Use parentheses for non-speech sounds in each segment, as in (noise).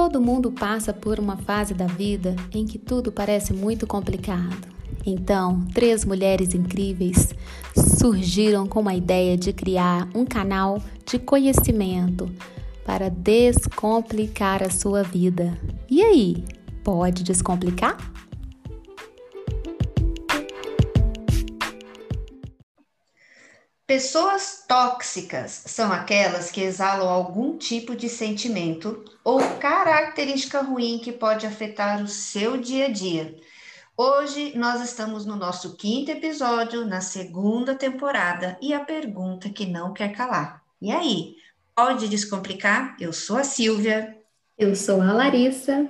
Todo mundo passa por uma fase da vida em que tudo parece muito complicado. Então, três mulheres incríveis surgiram com a ideia de criar um canal de conhecimento para descomplicar a sua vida. E aí, pode descomplicar? Pessoas tóxicas são aquelas que exalam algum tipo de sentimento ou característica ruim que pode afetar o seu dia a dia. Hoje nós estamos no nosso quinto episódio, na segunda temporada, e a pergunta que não quer calar. E aí, pode descomplicar? Eu sou a Silvia. Eu sou a Larissa.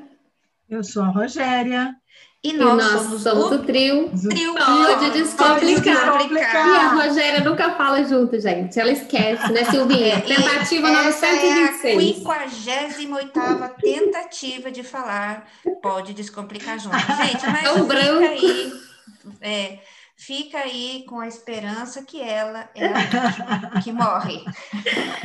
Eu sou a Rogéria. E nós, e nós somos, somos, o trio, trio pode descomplicar. E a Rogéria nunca fala junto, gente. Ela esquece, né, Silvinha? É, tentativa 926. É a 58 tentativa de falar pode descomplicar junto. Gente, mas é um fica branco. aí. É, fica aí com a esperança que ela é a que (laughs) morre.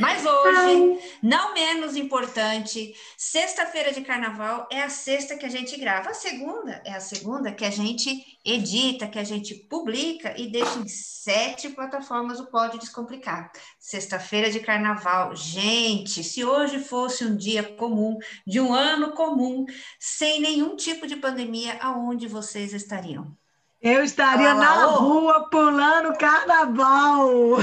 Mas hoje, não menos importante, sexta-feira de carnaval é a sexta que a gente grava. A segunda é a segunda que a gente edita, que a gente publica e deixa em sete plataformas o Pode Descomplicar. Sexta-feira de carnaval. Gente, se hoje fosse um dia comum, de um ano comum, sem nenhum tipo de pandemia, aonde vocês estariam? Eu estaria ah, na oh. rua pulando carnaval.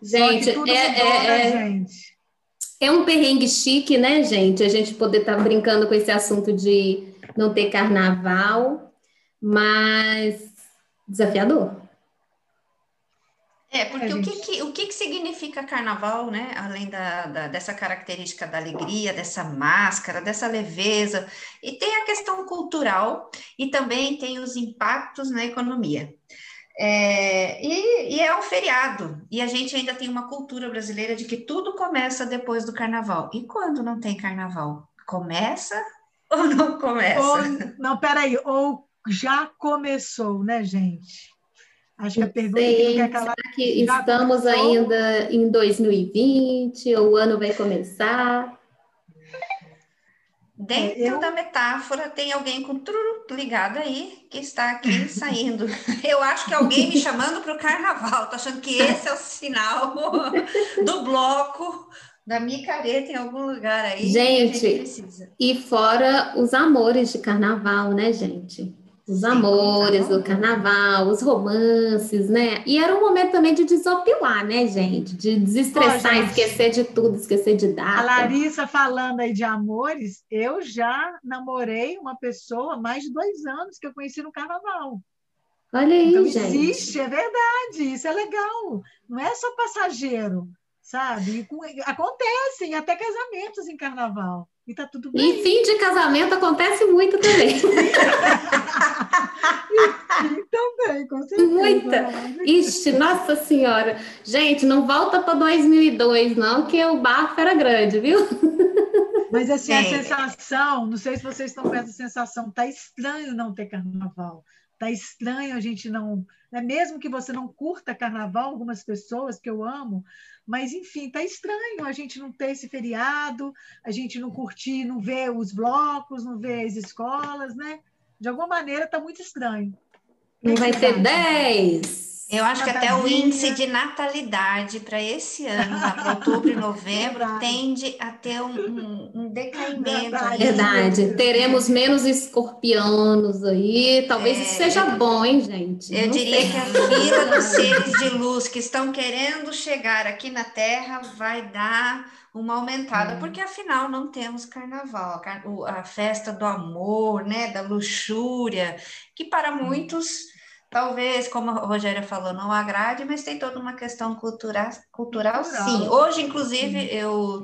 Gente, é, é, é, gente. é um perrengue chique, né, gente? A gente poder estar tá brincando com esse assunto de não ter carnaval, mas desafiador. É, porque é, o, que, que, o que, que significa carnaval, né? Além da, da, dessa característica da alegria, dessa máscara, dessa leveza, e tem a questão cultural e também tem os impactos na economia. É, e, e, é um feriado, e a gente ainda tem uma cultura brasileira de que tudo começa depois do carnaval. E quando não tem carnaval? Começa ou não começa? Ou, não, peraí, ou já começou, né, gente? Acho que a pergunta sei, que, aquela... será que estamos começou? ainda em 2020 ou o ano vai começar? Dentro é, eu... da metáfora tem alguém com truru ligado aí que está aqui saindo. (laughs) Eu acho que alguém me chamando para o carnaval. Tô achando que esse é o sinal do bloco da micareta em algum lugar aí. Gente, gente e fora os amores de carnaval, né, gente? Os amores do carnaval, os romances, né? E era um momento também de desopilar, né, gente? De desestressar, Pô, gente, esquecer de tudo, esquecer de data. A Larissa falando aí de amores, eu já namorei uma pessoa mais de dois anos que eu conheci no carnaval. Olha aí, então, gente. Existe, é verdade, isso é legal. Não é só passageiro, sabe? Acontecem até casamentos em carnaval. E tá tudo bem. E fim de casamento acontece muito também. também, com certeza. Muita. Ixi, nossa senhora. Gente, não volta para 2002, não, que o bafo era grande, viu? Mas assim, a sensação, não sei se vocês estão com essa sensação, tá estranho não ter carnaval. Tá estranho a gente não. Né? Mesmo que você não curta carnaval, algumas pessoas que eu amo, mas, enfim, tá estranho a gente não ter esse feriado, a gente não curtir, não ver os blocos, não ver as escolas, né? De alguma maneira tá muito estranho. Não vai ter 10. Eu acho que até o índice de natalidade para esse ano, para outubro e (laughs) novembro, tende a ter um, um, um decaimento. Verdade. Verdade. Teremos menos escorpianos aí. Talvez é, isso seja bom, hein, gente? Eu Não diria sei. que a fila dos seres de luz que estão querendo chegar aqui na Terra vai dar uma aumentada, é. porque afinal não temos carnaval, a festa do amor, né, da luxúria, que para muitos Talvez, como a Rogéria falou, não agrade, mas tem toda uma questão cultural, cultural, cultural. sim. Hoje, inclusive, sim. eu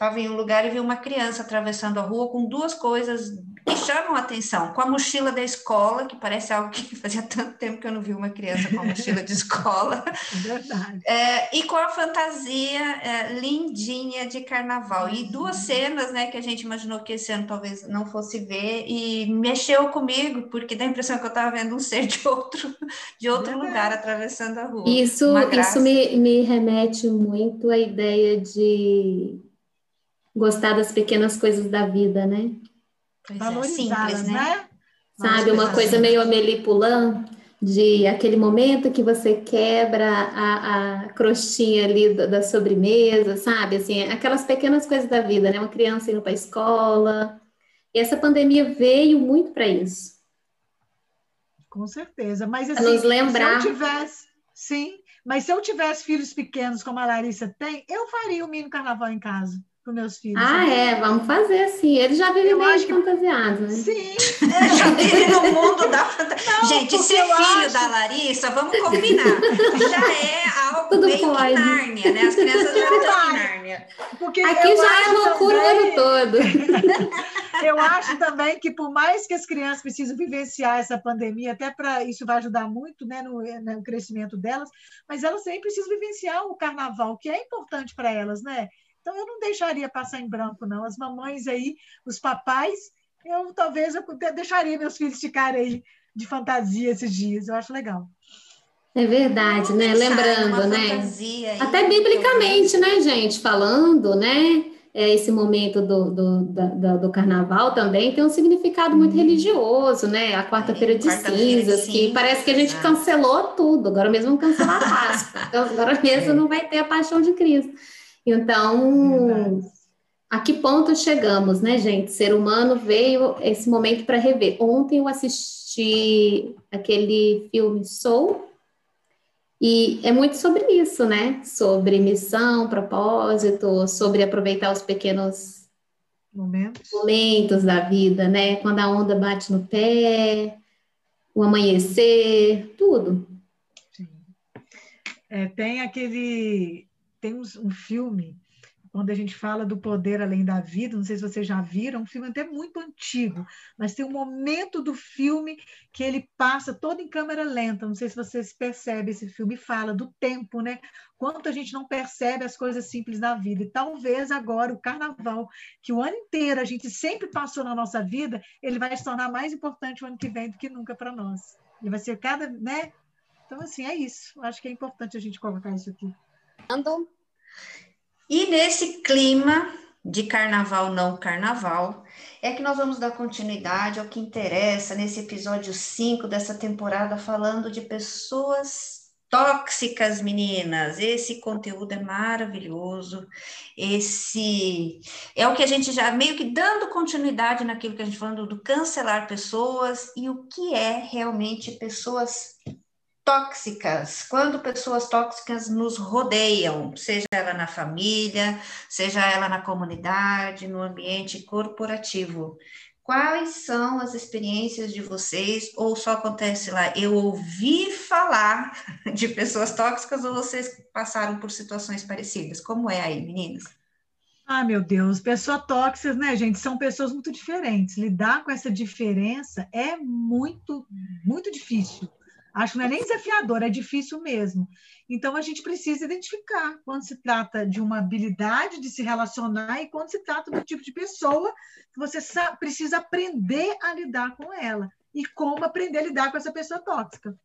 estava em um lugar e vi uma criança atravessando a rua com duas coisas que chamam a atenção. Com a mochila da escola, que parece algo que (laughs) fazia tanto tempo que eu não vi uma criança com a mochila de escola. (laughs) Verdade. É, e com a fantasia é, lindinha de carnaval. E duas cenas, né, que a gente imaginou que esse ano talvez não fosse ver, e mexeu comigo, porque dá a impressão que eu estava vendo um ser de outro, de outro lugar atravessando a rua. Isso, isso me, me remete muito à ideia de gostar das pequenas coisas da vida, né? É, simples, né? né? Sabe, uma coisa meio Amélie Poulain, de aquele momento que você quebra a, a crostinha ali da, da, sobremesa, sabe? Assim, aquelas pequenas coisas da vida, né? Uma criança indo para a escola. E essa pandemia veio muito para isso. Com certeza. Mas assim, nos lembrar. se eu tivesse, sim, mas se eu tivesse filhos pequenos como a Larissa tem, eu faria o mini carnaval em casa para meus filhos. Ah, é, vamos fazer assim. Eles já vivem meio que... fantasiados, né? Sim. (laughs) É, já vivem no mundo da fantasia. (laughs) Gente, ser filho acho... da Larissa, vamos (laughs) combinar. Já é algo Tudo meio pode. que Nárnia, né? As crianças já estão em Nárnia. Porque Aqui já é loucura também... o ano todo. eu acho também que por mais que as crianças precisam vivenciar essa pandemia, até para isso vai ajudar muito né, no, no crescimento delas, mas elas sempre precisam vivenciar o carnaval, que é importante para elas, né? Então, eu não deixaria passar em branco, não. As mamães aí, os papais, eu talvez eu deixaria meus filhos ficarem aí de fantasia esses dias. Eu acho legal. É verdade, né? Lembrando, né? Até biblicamente, né, gente? Falando, né? É, esse momento do, do, do, do, carnaval também tem um significado muito hum. religioso, né? A quarta-feira de quarta cinzas, que parece que a gente cancelou tudo, agora mesmo cancelar a Páscoa, (laughs) agora mesmo é. não vai ter a paixão de Cristo. Então, a que ponto chegamos, né, gente? Ser humano veio esse momento para rever. Ontem eu assisti aquele filme Soul, e é muito sobre isso, né? Sobre missão, propósito, sobre aproveitar os pequenos momentos, momentos da vida, né? Quando a onda bate no pé, o amanhecer, tudo. É, tem aquele tem um, filme onde a gente fala do poder além da vida, não sei se vocês já viram, um filme até muito antigo, mas tem um momento do filme que ele passa todo em câmera lenta, não sei se vocês percebem esse filme, fala do tempo, né? Quanto a gente não percebe as coisas simples da vida, e talvez agora o carnaval, que o ano inteiro a gente sempre passou na nossa vida, ele vai se tornar mais importante o ano que vem do que nunca para nós. Ele vai ser cada, né? Então, assim, é isso. Acho que é importante a gente colocar isso aqui. E nesse clima de carnaval não carnaval, é que nós vamos dar continuidade ao que interessa nesse episódio 5 dessa temporada, falando de pessoas tóxicas, meninas. Esse conteúdo é maravilhoso. Esse é o que a gente já meio que dando continuidade naquilo que a gente falando do cancelar pessoas e o que é realmente pessoas tóxicas, quando pessoas tóxicas nos rodeiam, seja ela na família, seja ela na comunidade, no ambiente corporativo. Quais são as experiências de vocês? Ou só acontece lá, eu ouvi falar (laughs) de pessoas tóxicas ou vocês passaram por situações parecidas? Como é aí, meninas? Ah, meu Deus, pessoas tóxicas, né, gente? São pessoas muito diferentes. Lidar com essa diferença é muito, muito difícil. Acho que não é nem desafiador, é difícil mesmo. Então, a gente precisa identificar quando se trata de uma habilidade de se relacionar e quando se trata do tipo de pessoa que você precisa aprender a lidar com ela. E como aprender a lidar com essa pessoa tóxica.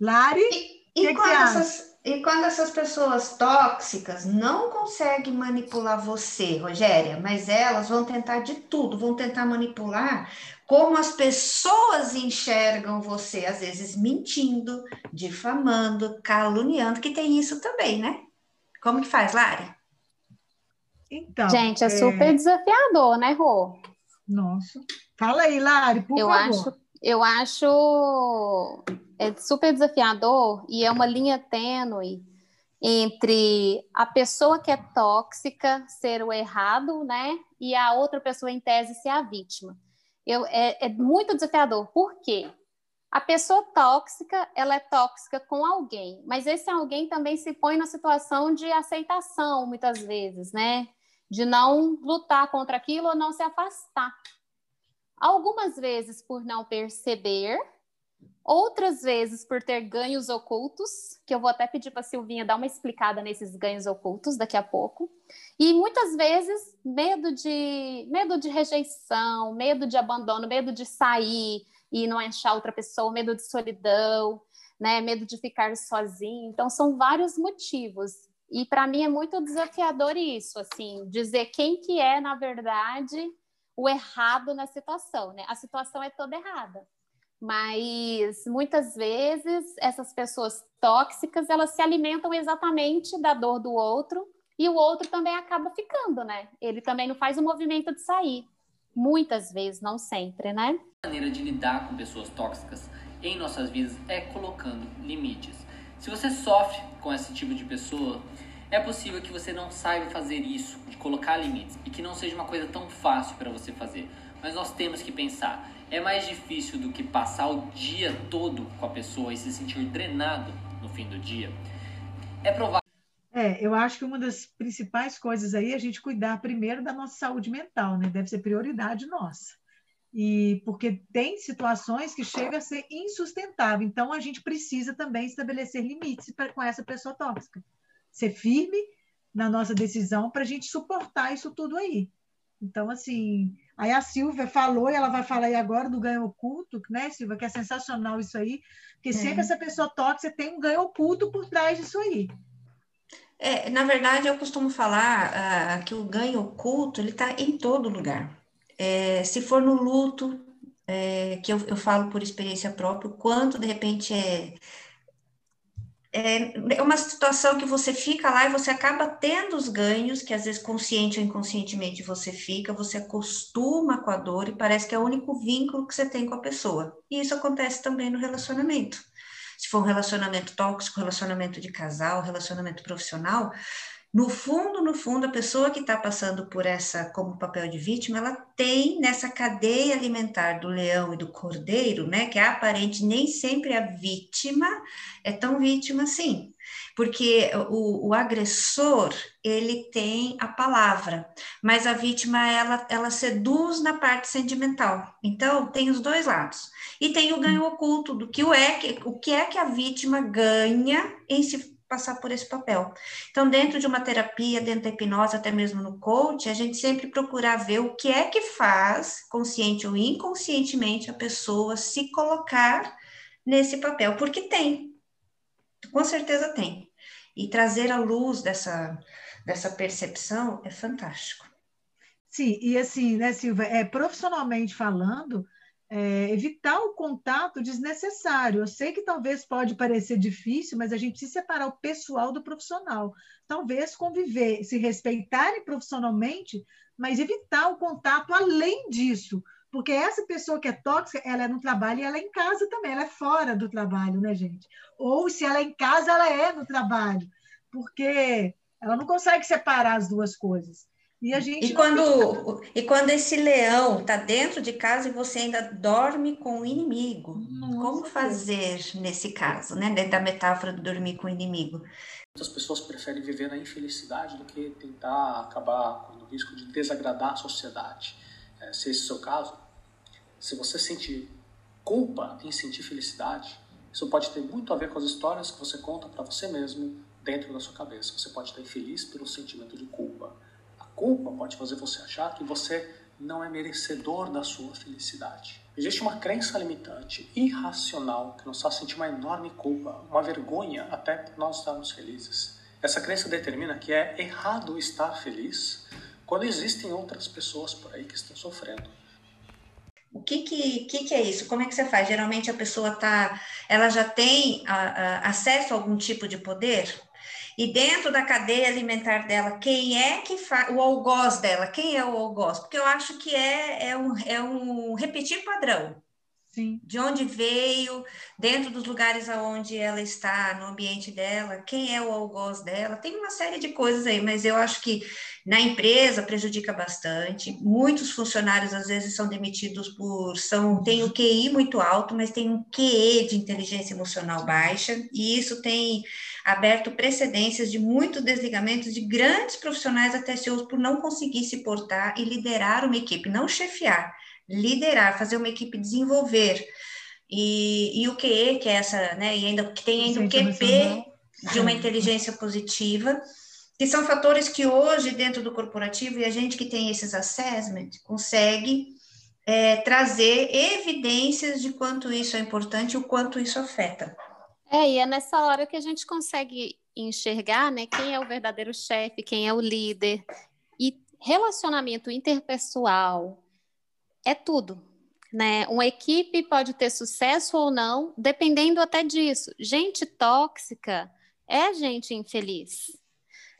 Lari, e, que quando, que essas, e quando essas pessoas tóxicas não conseguem manipular você, Rogéria, mas elas vão tentar de tudo, vão tentar manipular como as pessoas enxergam você, às vezes mentindo, difamando, caluniando, que tem isso também, né? Como que faz, Lari? Então, Gente, é, é... super desafiador, né, Rô? Nossa. Fala aí, Lari, por eu favor. Acho, eu acho é super desafiador e é uma linha tênue entre a pessoa que é tóxica ser o errado, né? E a outra pessoa, em tese, ser a vítima eu, é, é muito desafiador. Por quê? A pessoa tóxica, ela é tóxica com alguém, mas esse alguém também se põe na situação de aceitação, muitas vezes, né? de não lutar contra aquilo ou não se afastar. Algumas vezes por não perceber, outras vezes por ter ganhos ocultos, que eu vou até pedir para a Silvinha dar uma explicada nesses ganhos ocultos daqui a pouco. E muitas vezes medo de medo de rejeição, medo de abandono, medo de sair e não achar outra pessoa, medo de solidão, né, medo de ficar sozinho. Então são vários motivos. E para mim é muito desafiador isso, assim, dizer quem que é na verdade o errado na situação, né? A situação é toda errada. Mas muitas vezes essas pessoas tóxicas, elas se alimentam exatamente da dor do outro e o outro também acaba ficando, né? Ele também não faz o movimento de sair. Muitas vezes, não sempre, né? A maneira de lidar com pessoas tóxicas em nossas vidas é colocando limites. Se você sofre com esse tipo de pessoa, é possível que você não saiba fazer isso, de colocar limites, e que não seja uma coisa tão fácil para você fazer. Mas nós temos que pensar: é mais difícil do que passar o dia todo com a pessoa e se sentir drenado no fim do dia? É provável. É, eu acho que uma das principais coisas aí é a gente cuidar primeiro da nossa saúde mental, né? Deve ser prioridade nossa. E porque tem situações que chega a ser insustentável. Então a gente precisa também estabelecer limites pra, com essa pessoa tóxica ser firme na nossa decisão para a gente suportar isso tudo aí. Então, assim, aí a Silvia falou, e ela vai falar aí agora do ganho oculto, né, Silvia, que é sensacional isso aí, porque é. sempre essa pessoa tóxica tem um ganho oculto por trás disso aí. É, na verdade, eu costumo falar uh, que o ganho oculto ele está em todo lugar. É, se for no luto, é, que eu, eu falo por experiência própria, quanto de repente é é, é uma situação que você fica lá e você acaba tendo os ganhos, que às vezes consciente ou inconscientemente você fica, você acostuma com a dor e parece que é o único vínculo que você tem com a pessoa. E isso acontece também no relacionamento. Se for um relacionamento tóxico, relacionamento de casal, relacionamento profissional, no fundo, no fundo, a pessoa que está passando por essa como papel de vítima, ela tem nessa cadeia alimentar do leão e do cordeiro, né, que é aparente nem sempre a vítima é tão vítima assim, porque o, o agressor ele tem a palavra, mas a vítima ela, ela seduz na parte sentimental. Então tem os dois lados e tem o ganho oculto do que o é que o que é que a vítima ganha em se passar por esse papel. Então, dentro de uma terapia, dentro da hipnose, até mesmo no coach, a gente sempre procura ver o que é que faz, consciente ou inconscientemente, a pessoa se colocar nesse papel, porque tem, com certeza tem. E trazer a luz dessa, dessa percepção é fantástico. Sim, e assim, né, Silvia, é, profissionalmente falando, é, evitar o contato desnecessário. Eu sei que talvez pode parecer difícil, mas a gente precisa separar o pessoal do profissional. Talvez conviver, se respeitarem profissionalmente, mas evitar o contato além disso. Porque essa pessoa que é tóxica, ela é no trabalho e ela é em casa também, ela é fora do trabalho, né, gente? Ou se ela é em casa, ela é no trabalho. Porque ela não consegue separar as duas coisas. E, a gente e, quando, e quando esse leão está dentro de casa e você ainda dorme com o inimigo, Nossa, como fazer nesse caso, né? Dentro da metáfora de dormir com o inimigo? Muitas pessoas preferem viver na infelicidade do que tentar acabar com o risco de desagradar a sociedade. É, se esse é o seu caso, se você sentir culpa em sentir felicidade, isso pode ter muito a ver com as histórias que você conta para você mesmo dentro da sua cabeça. Você pode estar infeliz pelo sentimento de culpa culpa pode fazer você achar que você não é merecedor da sua felicidade. Existe uma crença limitante, irracional, que nos faz sentir uma enorme culpa, uma vergonha até por nós estarmos felizes. Essa crença determina que é errado estar feliz quando existem outras pessoas por aí que estão sofrendo. O que que, que, que é isso? Como é que você faz? Geralmente a pessoa tá, ela já tem a, a, acesso a algum tipo de poder? E dentro da cadeia alimentar dela, quem é que faz o algoz dela? Quem é o algoz? Porque eu acho que é, é, um, é um repetir padrão. Sim. de onde veio, dentro dos lugares aonde ela está, no ambiente dela, quem é o algoz dela, tem uma série de coisas aí, mas eu acho que na empresa prejudica bastante. Muitos funcionários às vezes são demitidos por são tem o QI muito alto, mas tem um QE de inteligência emocional baixa, e isso tem aberto precedências de muitos desligamentos de grandes profissionais até seus por não conseguir se portar e liderar uma equipe, não chefiar liderar, fazer uma equipe desenvolver. E, e o QE, que é essa, né, e ainda que tem ainda o QP de uma inteligência positiva, que são fatores que hoje, dentro do corporativo, e a gente que tem esses assessment, consegue é, trazer evidências de quanto isso é importante e o quanto isso afeta. É, e é nessa hora que a gente consegue enxergar né, quem é o verdadeiro chefe, quem é o líder. E relacionamento interpessoal, é tudo. Né? Uma equipe pode ter sucesso ou não, dependendo até disso. Gente tóxica é gente infeliz,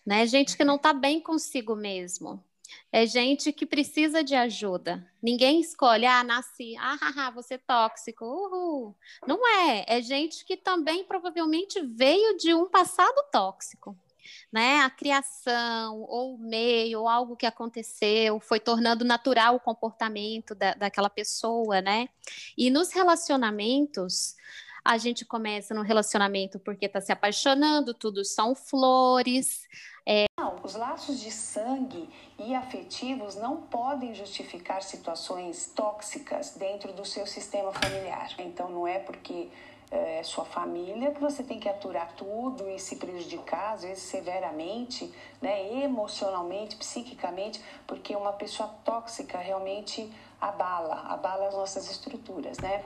né? Gente que não está bem consigo mesmo. É gente que precisa de ajuda. Ninguém escolhe, ah, nasci, ah, haha, você tóxico, uhul. Não é. É gente que também provavelmente veio de um passado tóxico né? A criação, ou o meio, ou algo que aconteceu, foi tornando natural o comportamento da, daquela pessoa, né? E nos relacionamentos, a gente começa no relacionamento porque está se apaixonando, tudo são flores. É... Não, os laços de sangue e afetivos não podem justificar situações tóxicas dentro do seu sistema familiar. Então, não é porque é, sua família, que você tem que aturar tudo e se prejudicar, às vezes severamente, né, emocionalmente, psiquicamente, porque uma pessoa tóxica realmente abala, abala as nossas estruturas, né?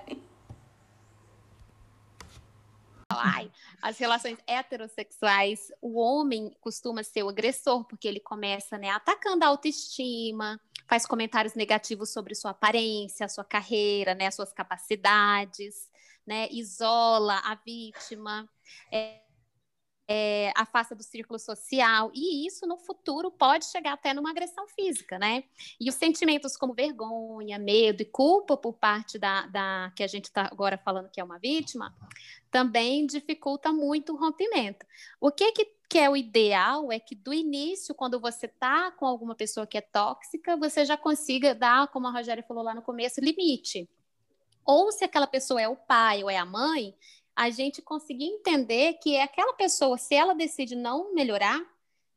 Ai, as relações heterossexuais, o homem costuma ser o agressor, porque ele começa né, atacando a autoestima, faz comentários negativos sobre sua aparência, sua carreira, né, suas capacidades né, isola a vítima, é, é, afasta do círculo social, e isso no futuro pode chegar até numa agressão física, né? E os sentimentos como vergonha, medo e culpa por parte da, da que a gente está agora falando que é uma vítima, também dificulta muito o rompimento. O que, que, que é o ideal é que do início, quando você está com alguma pessoa que é tóxica, você já consiga dar, como a Rogéria falou lá no começo, limite ou se aquela pessoa é o pai ou é a mãe, a gente conseguir entender que é aquela pessoa, se ela decide não melhorar,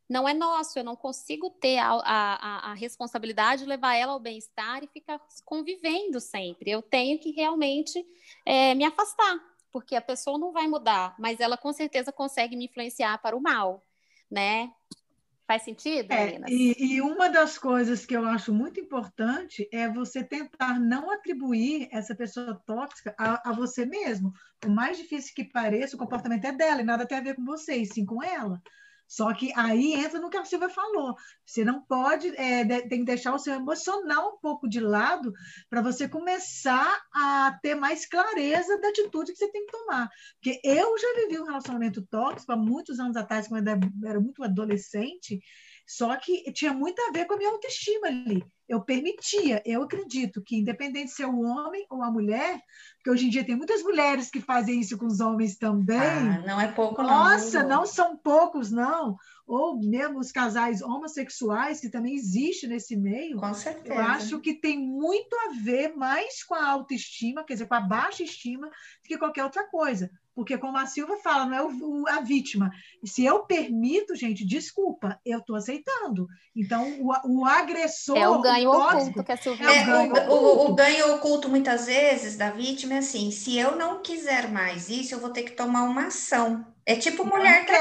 não é nosso, eu não consigo ter a, a, a responsabilidade de levar ela ao bem-estar e ficar convivendo sempre. Eu tenho que realmente é, me afastar, porque a pessoa não vai mudar, mas ela com certeza consegue me influenciar para o mal, né? Faz sentido, é, e, e, uma das coisas que eu acho muito importante é você tentar não atribuir essa pessoa tóxica a, a você mesmo. Por mais difícil que pareça, o comportamento é dela e nada tem a ver com você, e sim com ela. Só que aí entra no que a Silvia falou. Você não pode, é, tem que deixar o seu emocional um pouco de lado para você começar a ter mais clareza da atitude que você tem que tomar. Porque eu já vivi um relacionamento tóxico há muitos anos atrás, quando eu era muito adolescente, só que tinha muito a ver com a minha autoestima ali. Eu permitia, eu acredito que, independente se é o homem ou a mulher, porque hoje em dia tem muitas mulheres que fazem isso com os homens também. Ah, não é pouco, Nossa, não. não são poucos, não. Ou mesmo os casais homossexuais, que também existe nesse meio. Com certeza. Eu acho que tem muito a ver mais com a autoestima, quer dizer, com a baixa estima, do que qualquer outra coisa. Porque, como a Silva fala, não é o, o, a vítima. Se eu permito, gente, desculpa, eu estou aceitando. Então, o, o agressor. É o ganho o oculto que a Silvia é, o, ganho o, o, ganho oculto, muitas vezes, da vítima é assim: se eu não quiser mais isso, eu vou ter que tomar uma ação. É tipo mulher que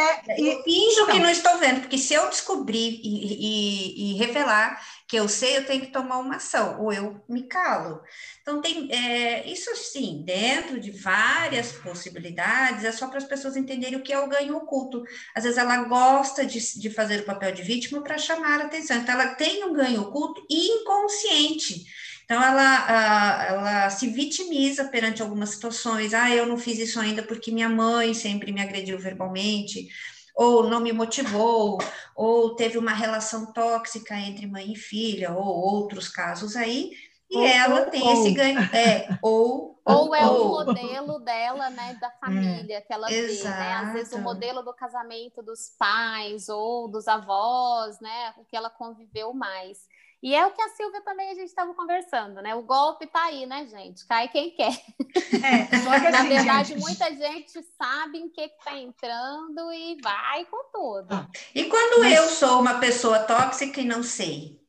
eu finjo que não estou vendo, porque se eu descobrir e, e, e, revelar que eu sei, eu tenho que tomar uma ação, ou eu me calo. Então, tem é, isso sim, dentro de várias possibilidades, é só para as pessoas entenderem o que é o ganho oculto. Às vezes ela gosta de, de fazer o papel de vítima para chamar a atenção, então ela tem um ganho oculto inconsciente. Então, ela, ela se vitimiza perante algumas situações. Ah, eu não fiz isso ainda porque minha mãe sempre me agrediu verbalmente, ou não me motivou, ou teve uma relação tóxica entre mãe e filha, ou outros casos aí. E ou, ela ou, tem ou. esse ganho. É, ou. Ou é o modelo dela, né, da família é. que ela Exato. vê, né? Às vezes o modelo do casamento dos pais ou dos avós, né? O que ela conviveu mais. E é o que a Silvia também a gente estava conversando, né? O golpe tá aí, né, gente? Cai quem quer. É, só que assim, Na verdade, gente... muita gente sabe em que está entrando e vai com tudo. Ah, e quando Mas... eu sou uma pessoa tóxica e não sei?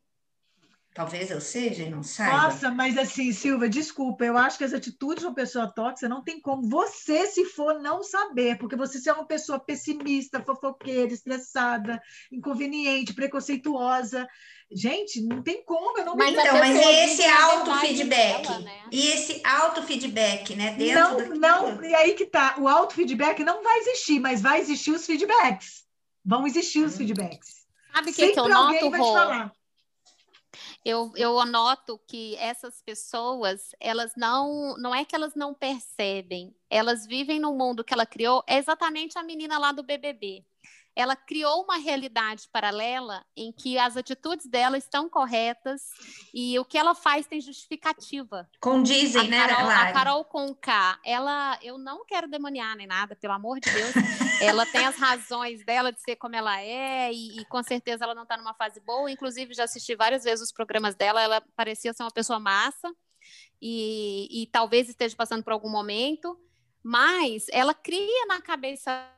Talvez eu seja e não saiba. Nossa, mas assim, Silvia, desculpa, eu acho que as atitudes de uma pessoa tóxica não tem como você, se for, não saber, porque você é uma pessoa pessimista, fofoqueira, estressada, inconveniente, preconceituosa. Gente, não tem como, eu não mas, Então, mas e esse autofeedback? Né? E esse autofeedback, né? Dentro não, do... não, e aí que tá, o autofeedback não vai existir, mas vai existir os feedbacks. Vão existir os hum. feedbacks. Sabe o que, que eu noto, Rô? Eu, eu anoto que essas pessoas, elas não, não é que elas não percebem, elas vivem no mundo que ela criou, é exatamente a menina lá do BBB ela criou uma realidade paralela em que as atitudes dela estão corretas e o que ela faz tem justificativa. Condizem, né, Carol, A Carol com K, ela, eu não quero demoniar nem nada, pelo amor de Deus, ela tem as razões dela de ser como ela é e, e com certeza ela não está numa fase boa. Inclusive já assisti várias vezes os programas dela, ela parecia ser uma pessoa massa e, e talvez esteja passando por algum momento, mas ela cria na cabeça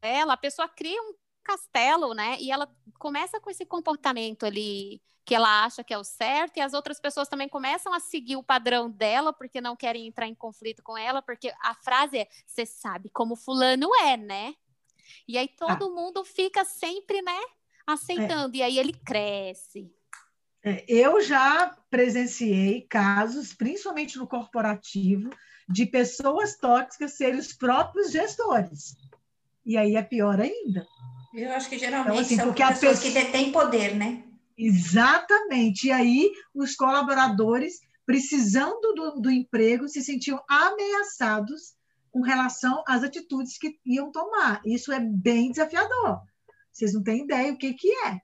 dela, a pessoa cria um castelo, né? E ela começa com esse comportamento ali que ela acha que é o certo, e as outras pessoas também começam a seguir o padrão dela, porque não querem entrar em conflito com ela, porque a frase é: você sabe como fulano é, né? E aí todo ah. mundo fica sempre, né, aceitando, é. e aí ele cresce. É, eu já presenciei casos, principalmente no corporativo, de pessoas tóxicas serem os próprios gestores. E aí é pior ainda. Eu acho que geralmente então, assim, são pessoas pessoa... que detêm poder, né? Exatamente. E aí os colaboradores, precisando do, do emprego, se sentiam ameaçados com relação às atitudes que iam tomar. Isso é bem desafiador. Vocês não têm ideia o que, que é.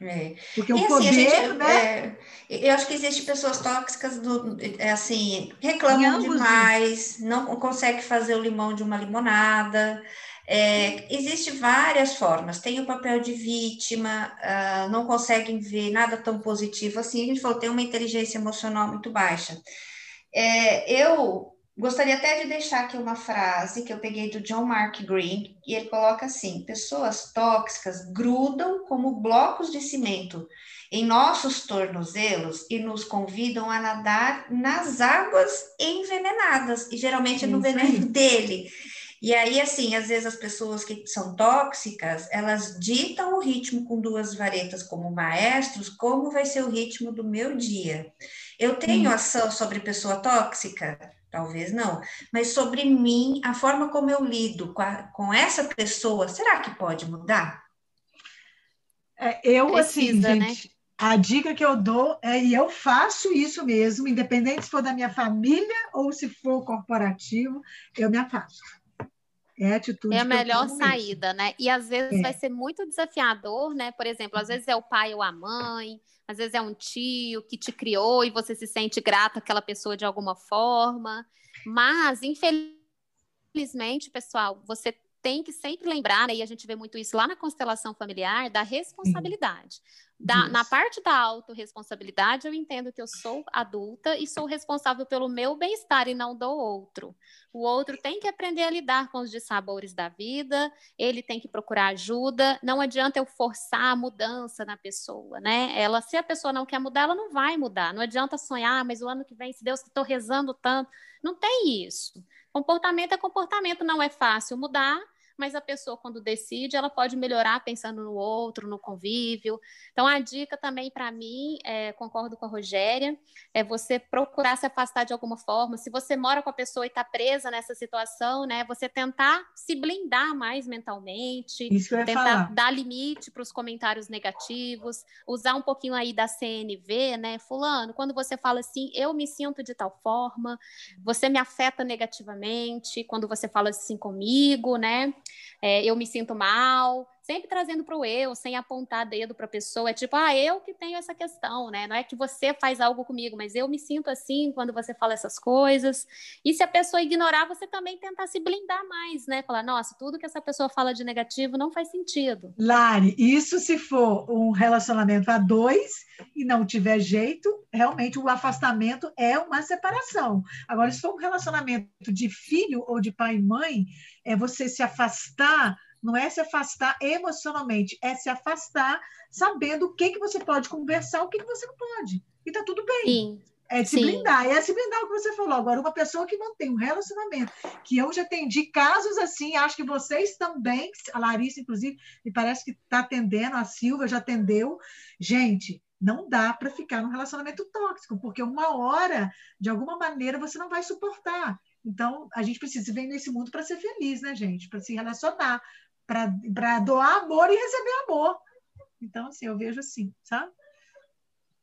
É. Porque o assim, poder, gente, né? É, eu acho que existem pessoas tóxicas do, é, assim, reclamam demais, não consegue fazer o limão de uma limonada, é, existe várias formas, tem o papel de vítima, uh, não conseguem ver nada tão positivo assim, a gente falou, tem uma inteligência emocional muito baixa. É, eu gostaria até de deixar aqui uma frase que eu peguei do John Mark Green, e ele coloca assim: pessoas tóxicas grudam como blocos de cimento em nossos tornozelos e nos convidam a nadar nas águas envenenadas, e geralmente é no veneno dele. E aí, assim, às vezes as pessoas que são tóxicas, elas ditam o ritmo com duas varetas como maestros, como vai ser o ritmo do meu dia. Eu tenho ação sobre pessoa tóxica? Talvez não, mas sobre mim, a forma como eu lido com, a, com essa pessoa, será que pode mudar? É, eu, assim, Precisa, assim, gente, né? a dica que eu dou é, e eu faço isso mesmo, independente se for da minha família ou se for corporativo, eu me afasto. É a atitude. É a melhor saída, né? E às vezes é. vai ser muito desafiador, né? Por exemplo, às vezes é o pai ou a mãe, às vezes é um tio que te criou e você se sente grato àquela pessoa de alguma forma. Mas, infelizmente, pessoal, você tem que sempre lembrar, né, e a gente vê muito isso lá na constelação familiar, da responsabilidade. Da, na parte da autorresponsabilidade, eu entendo que eu sou adulta e sou responsável pelo meu bem-estar e não do outro. O outro tem que aprender a lidar com os dissabores da vida, ele tem que procurar ajuda. Não adianta eu forçar a mudança na pessoa, né? Ela, se a pessoa não quer mudar, ela não vai mudar. Não adianta sonhar, ah, mas o ano que vem, se Deus estou rezando tanto. Não tem isso. Comportamento é comportamento, não é fácil mudar mas a pessoa, quando decide, ela pode melhorar pensando no outro, no convívio. Então, a dica também para mim, é, concordo com a Rogéria, é você procurar se afastar de alguma forma. Se você mora com a pessoa e está presa nessa situação, né, você tentar se blindar mais mentalmente, tentar falar. dar limite para os comentários negativos, usar um pouquinho aí da CNV, né, fulano, quando você fala assim, eu me sinto de tal forma, você me afeta negativamente, quando você fala assim comigo, né? É, eu me sinto mal, sempre trazendo para o eu, sem apontar dedo para a pessoa. É tipo, ah, eu que tenho essa questão, né? Não é que você faz algo comigo, mas eu me sinto assim quando você fala essas coisas. E se a pessoa ignorar, você também tentar se blindar mais, né? Falar, nossa, tudo que essa pessoa fala de negativo não faz sentido. Lari, isso se for um relacionamento a dois e não tiver jeito, realmente o afastamento é uma separação. Agora, se for um relacionamento de filho ou de pai e mãe, é você se afastar, não é se afastar emocionalmente, é se afastar sabendo o que, que você pode conversar, o que, que você não pode. E tá tudo bem. Sim. É se Sim. blindar, é se blindar o que você falou. Agora, uma pessoa que mantém um relacionamento, que eu já atendi casos assim, acho que vocês também, a Larissa, inclusive, me parece que está atendendo, a Silva já atendeu. Gente, não dá para ficar num relacionamento tóxico, porque uma hora, de alguma maneira, você não vai suportar. Então, a gente precisa vir nesse mundo para ser feliz, né, gente? Para se relacionar, para doar amor e receber amor. Então, assim, eu vejo assim, sabe?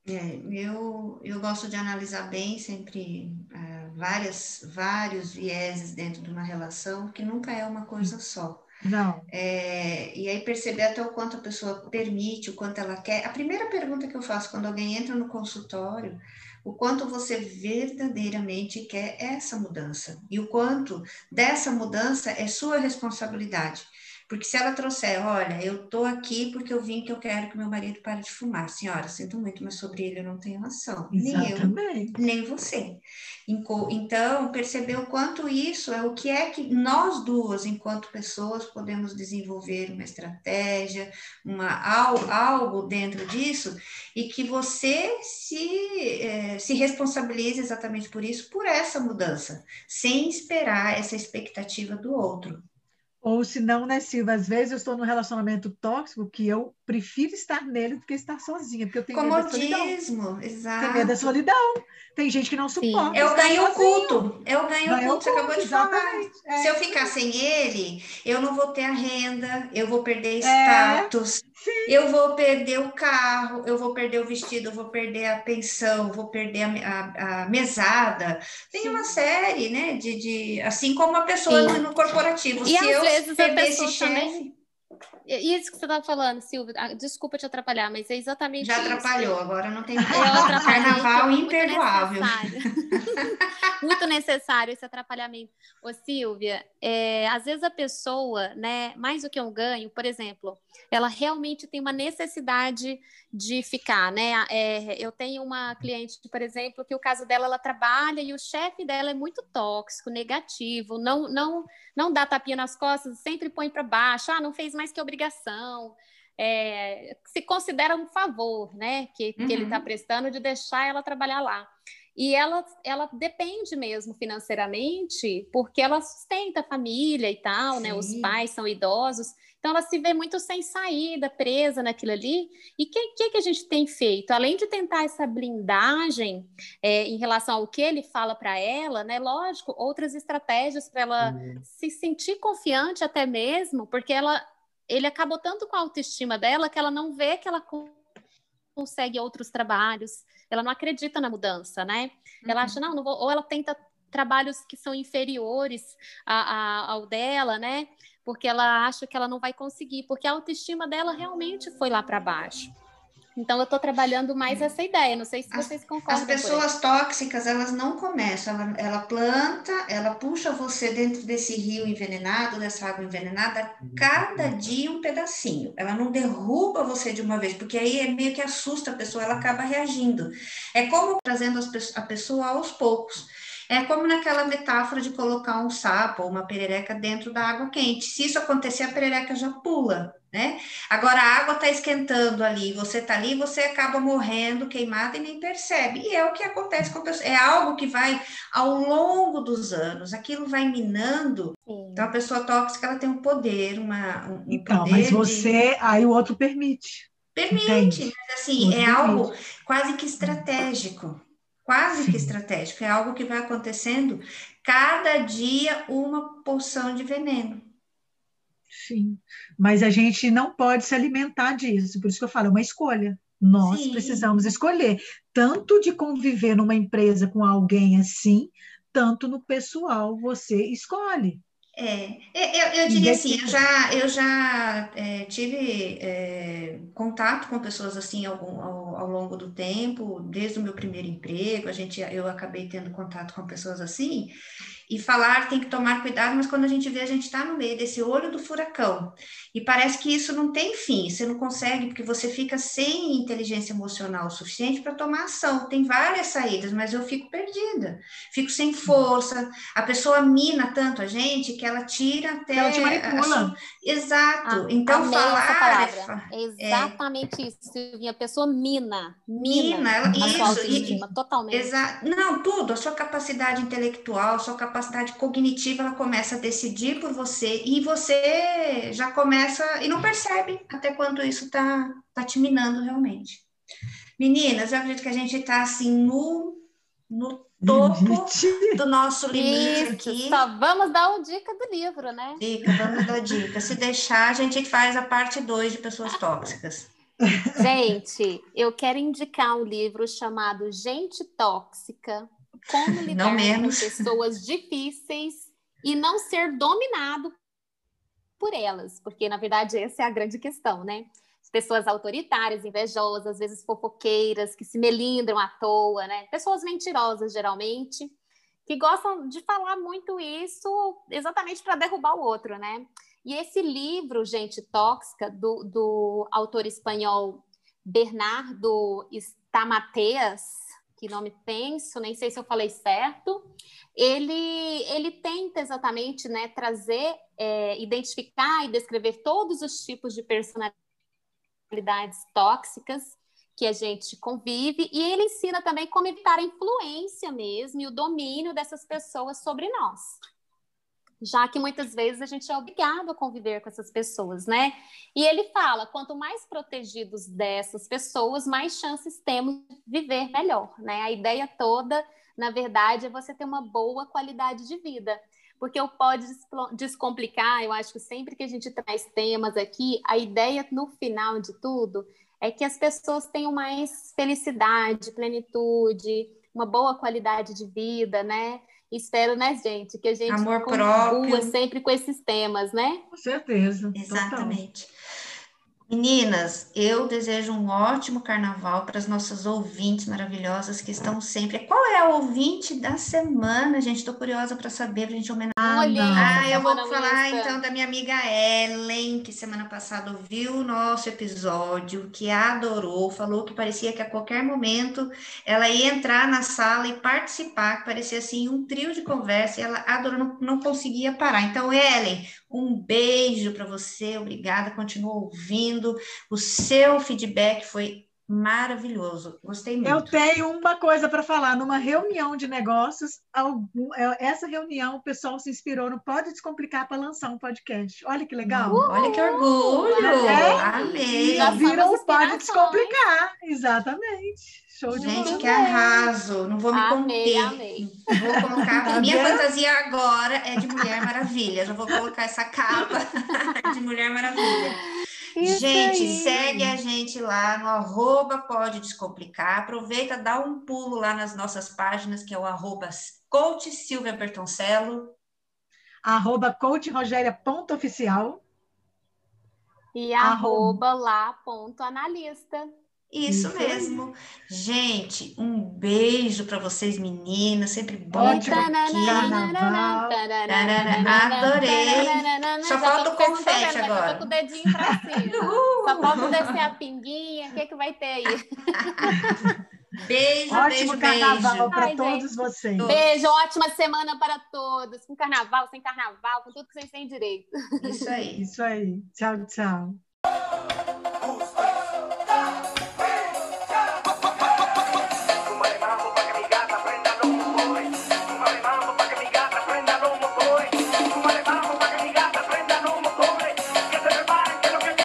É, eu, eu gosto de analisar bem sempre uh, várias, vários vieses dentro de uma relação, que nunca é uma coisa só. Não. É, e aí perceber até o quanto a pessoa permite, o quanto ela quer. A primeira pergunta que eu faço quando alguém entra no consultório, o quanto você verdadeiramente quer essa mudança e o quanto dessa mudança é sua responsabilidade. Porque se ela trouxer, olha, eu tô aqui porque eu vim que eu quero que meu marido pare de fumar. Senhora, sinto muito, mas sobre ele eu não tenho ação. Exatamente. Nem eu, nem você. Então, perceber o quanto isso é o que é que nós duas, enquanto pessoas, podemos desenvolver uma estratégia, uma, algo, dentro disso, e que você se, é, se responsabilize exatamente por isso, por essa mudança, sem esperar essa expectativa do outro. Ou se não, né, Silva? Às vezes eu estou num relacionamento tóxico que eu prefiro estar nele do que estar sozinha, porque eu tenho Comodismo, medo da solidão. exato. Tenho medo da solidão. Tem gente que não suporta. Eu ganho o culto. Eu ganho o culto, você acabou de falar. É. Se eu ficar sem ele, eu não vou ter a renda, eu vou perder é. status, é. eu vou perder o carro, eu vou perder o vestido, eu vou perder a pensão, vou perder a, a, a mesada. Tem Sim. uma série, né? De, de, assim como a pessoa no, no, corporativo. E Se eu perder esse chefe isso que você estava falando, Silvia, ah, desculpa te atrapalhar, mas é exatamente Já isso. atrapalhou, agora não tem problema. Carnaval imperdoável. (laughs) muito necessário esse atrapalhamento. Ô, Silvia, é, às vezes a pessoa, né, mais do que um ganho, por exemplo, ela realmente tem uma necessidade de ficar, né? É, eu tenho uma cliente, por exemplo, que o caso dela, ela trabalha e o chefe dela é muito tóxico, negativo, não, não, não dá tapinha nas costas, sempre põe para baixo, ah, não fez mais que obrigação. É, se considera um favor, né, que, uhum. que ele está uhum. prestando de deixar ela trabalhar lá. E ela, ela depende mesmo financeiramente, porque ela sustenta a família e tal, Sim. né? Os pais são idosos. Então, ela se vê muito sem saída, presa naquilo ali. E o que, que, que, a gente tem feito? Além de tentar essa blindagem é, em relação ao que ele fala para ela, né? Lógico, outras estratégias para ela uhum. se sentir confiante até mesmo, porque ela, ele acabou tanto com a autoestima dela que ela não vê que ela consegue outros trabalhos, ela não acredita na mudança, né? Uhum. Ela acha, não, não vou, ou ela tenta trabalhos que são inferiores a, a, ao dela, né? Porque ela acha que ela não vai conseguir, porque a autoestima dela realmente foi lá para baixo. Então, eu estou trabalhando mais é. essa ideia. Não sei se as, vocês concordam. As pessoas tóxicas, elas não começam. Ela, ela, planta, ela puxa você dentro desse rio envenenado, dessa água envenenada, cada dia um pedacinho. Ela não derruba você de uma vez, porque aí é meio que assusta a pessoa, ela acaba reagindo. É como trazendo a pessoa aos poucos. É como naquela metáfora de colocar um sapo ou uma perereca dentro da água quente. Se isso acontecer, a perereca já pula né? Agora a água está esquentando ali, você está ali, você acaba morrendo, queimado e nem percebe. E é o que acontece com a pessoa. É algo que vai ao longo dos anos, aquilo vai minando. Sim. Então a pessoa tóxica ela tem um poder, uma um então, poder mas você de... aí o outro permite. Permite, Entende? mas assim, é permite. algo quase que estratégico. Quase Sim. que estratégico, é algo que vai acontecendo cada dia uma porção de veneno. Sim, mas a gente não pode se alimentar disso, por isso que eu falo, é uma escolha. Nós Sim. precisamos escolher, tanto de conviver numa empresa com alguém assim, tanto no pessoal você escolhe. É, eu, eu diria assim, eu já, eu já é, tive é, contato com pessoas assim ao, ao, ao, longo do tempo, desde o meu primeiro emprego, a gente, eu acabei tendo contato com pessoas assim, e falar tem que tomar cuidado, mas quando a gente vê, a gente está no meio desse olho do furacão. E parece que isso não tem fim, você não consegue, porque você fica sem inteligência emocional suficiente para tomar ação. Tem várias saídas, mas eu fico perdida, fico sem força. A pessoa mina tanto a gente que ela tira até. Ela te manipula. Exato. Ah, então, falar. É, é exatamente é... isso, Silvinha. A pessoa mina. Mina, mina ela, isso. E, totalmente. Exato. Não, tudo. A sua capacidade intelectual, a sua capacidade cognitiva, ela começa a decidir por você e você já começa e não percebe até quanto isso está tá te minando realmente. Meninas, eu acredito que a gente está assim no, no topo limite. do nosso limite isso, aqui. Só vamos dar uma dica do livro, né? Dica, vamos dar dica. Se deixar, a gente faz a parte 2 de pessoas tóxicas. Gente, eu quero indicar um livro chamado Gente Tóxica, como lidar com pessoas difíceis e não ser dominado por elas, porque na verdade essa é a grande questão, né? Pessoas autoritárias, invejosas, às vezes fofoqueiras, que se melindram à toa, né? Pessoas mentirosas, geralmente, que gostam de falar muito isso exatamente para derrubar o outro, né? E esse livro, Gente Tóxica, do, do autor espanhol Bernardo Stamateas, que nome tenso, nem sei se eu falei certo, ele, ele tenta exatamente né, trazer, é, identificar e descrever todos os tipos de personalidades tóxicas que a gente convive, e ele ensina também como evitar a influência mesmo e o domínio dessas pessoas sobre nós já que muitas vezes a gente é obrigado a conviver com essas pessoas, né? E ele fala: quanto mais protegidos dessas pessoas, mais chances temos de viver melhor, né? A ideia toda, na verdade, é você ter uma boa qualidade de vida. Porque o pode descomplicar, eu acho que sempre que a gente traz temas aqui, a ideia no final de tudo é que as pessoas tenham mais felicidade, plenitude, uma boa qualidade de vida, né? Espero, né, gente, que a gente Amor próprio. sempre com esses temas, né? Com certeza. Exatamente. Total. Meninas, eu desejo um ótimo carnaval para as nossas ouvintes maravilhosas que estão sempre. Qual é a ouvinte da semana, gente? Estou curiosa para saber, para a gente homenagear. Ah, eu vou falar então da minha amiga Ellen, que semana passada ouviu o nosso episódio, que adorou, falou que parecia que a qualquer momento ela ia entrar na sala e participar, que parecia assim um trio de conversa, e ela adorou, não, não conseguia parar. Então, Ellen, um beijo para você, obrigada, continua ouvindo. O seu feedback foi maravilhoso, gostei muito. Eu tenho uma coisa para falar. Numa reunião de negócios, algum, é, essa reunião o pessoal se inspirou no Pode Descomplicar para lançar um podcast. Olha que legal. Uh, olha que orgulho. É, Amei. E viram o Pode Descomplicar. Exatamente. Show de Gente, que arraso! Não vou me amei, conter. Amei. Vou colocar. Tá minha fantasia agora é de Mulher Maravilha. Já vou colocar essa capa (laughs) de Mulher Maravilha. Isso gente, aí. segue a gente lá no arroba Pode Descomplicar. Aproveita, dá um pulo lá nas nossas páginas, que é o arroba Coach Silvia Bertoncello. Arroba Coach Rogéria ponto oficial. E arroba, arroba lá ponto analista. Isso, mesmo. Aí. Gente, um beijo para vocês, meninas. Sempre bom te aqui. Adorei. Só falta o confete agora. Tô com o dedinho pra cima. (laughs) Só falta descer a pinguinha. O que, é que vai ter aí? Beijo, (laughs) Ótimo beijo, carnaval para todos gente. vocês. Beijo, ótima semana para todos. Com carnaval, sem carnaval, com tudo que vocês têm direito. Isso aí. Isso aí. Tchau, tchau.